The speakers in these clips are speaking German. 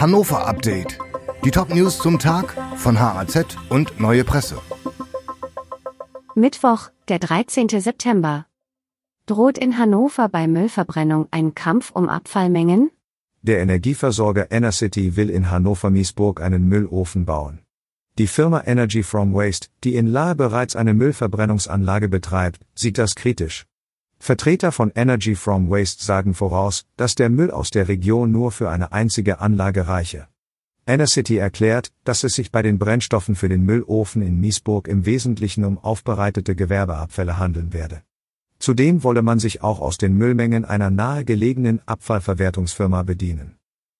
Hannover Update. Die Top-News zum Tag von HAZ und Neue Presse. Mittwoch, der 13. September. Droht in Hannover bei Müllverbrennung ein Kampf um Abfallmengen? Der Energieversorger Enercity will in Hannover-Miesburg einen Müllofen bauen. Die Firma Energy from Waste, die in Lahe bereits eine Müllverbrennungsanlage betreibt, sieht das kritisch. Vertreter von Energy from Waste sagen voraus, dass der Müll aus der Region nur für eine einzige Anlage reiche. Enercity erklärt, dass es sich bei den Brennstoffen für den Müllofen in Miesburg im Wesentlichen um aufbereitete Gewerbeabfälle handeln werde. Zudem wolle man sich auch aus den Müllmengen einer nahegelegenen Abfallverwertungsfirma bedienen.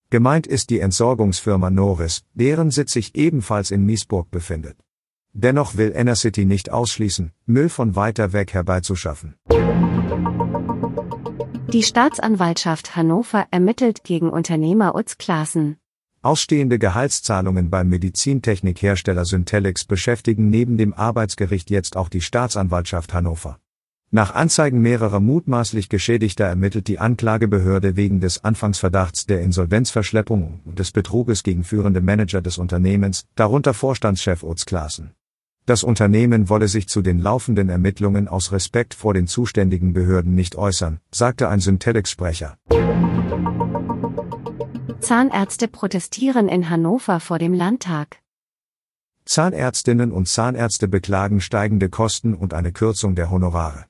Gemeint ist die Entsorgungsfirma Norris, deren Sitz sich ebenfalls in Miesburg befindet. Dennoch will Enercity nicht ausschließen, Müll von weiter weg herbeizuschaffen. Die Staatsanwaltschaft Hannover ermittelt gegen Unternehmer Utz Klaassen. Ausstehende Gehaltszahlungen beim Medizintechnikhersteller Syntelix beschäftigen neben dem Arbeitsgericht jetzt auch die Staatsanwaltschaft Hannover. Nach Anzeigen mehrerer mutmaßlich Geschädigter ermittelt die Anklagebehörde wegen des Anfangsverdachts der Insolvenzverschleppung und des Betruges gegen führende Manager des Unternehmens, darunter Vorstandschef Utz Klaassen. Das Unternehmen wolle sich zu den laufenden Ermittlungen aus Respekt vor den zuständigen Behörden nicht äußern, sagte ein Syntelix-Sprecher. Zahnärzte protestieren in Hannover vor dem Landtag. Zahnärztinnen und Zahnärzte beklagen steigende Kosten und eine Kürzung der Honorare.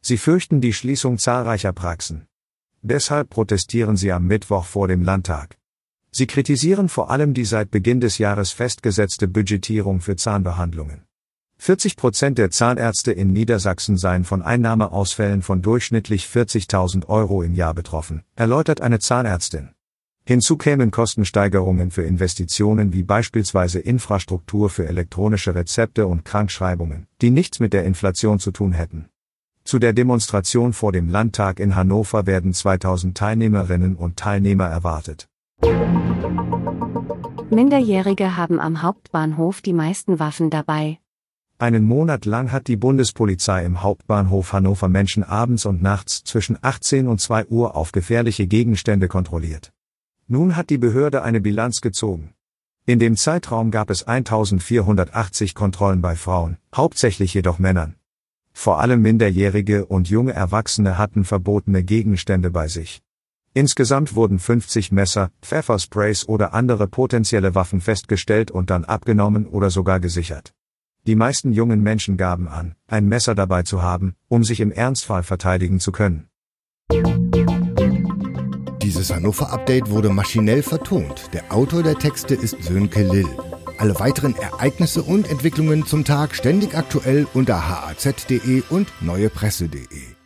Sie fürchten die Schließung zahlreicher Praxen. Deshalb protestieren sie am Mittwoch vor dem Landtag. Sie kritisieren vor allem die seit Beginn des Jahres festgesetzte Budgetierung für Zahnbehandlungen. 40 Prozent der Zahnärzte in Niedersachsen seien von Einnahmeausfällen von durchschnittlich 40.000 Euro im Jahr betroffen, erläutert eine Zahnärztin. Hinzu kämen Kostensteigerungen für Investitionen wie beispielsweise Infrastruktur für elektronische Rezepte und Krankschreibungen, die nichts mit der Inflation zu tun hätten. Zu der Demonstration vor dem Landtag in Hannover werden 2000 Teilnehmerinnen und Teilnehmer erwartet. Minderjährige haben am Hauptbahnhof die meisten Waffen dabei. Einen Monat lang hat die Bundespolizei im Hauptbahnhof Hannover Menschen abends und nachts zwischen 18 und 2 Uhr auf gefährliche Gegenstände kontrolliert. Nun hat die Behörde eine Bilanz gezogen. In dem Zeitraum gab es 1480 Kontrollen bei Frauen, hauptsächlich jedoch Männern. Vor allem Minderjährige und junge Erwachsene hatten verbotene Gegenstände bei sich. Insgesamt wurden 50 Messer, Pfeffersprays oder andere potenzielle Waffen festgestellt und dann abgenommen oder sogar gesichert. Die meisten jungen Menschen gaben an, ein Messer dabei zu haben, um sich im Ernstfall verteidigen zu können. Dieses Hannover-Update wurde maschinell vertont. Der Autor der Texte ist Sönke Lill. Alle weiteren Ereignisse und Entwicklungen zum Tag ständig aktuell unter haz.de und neuepresse.de.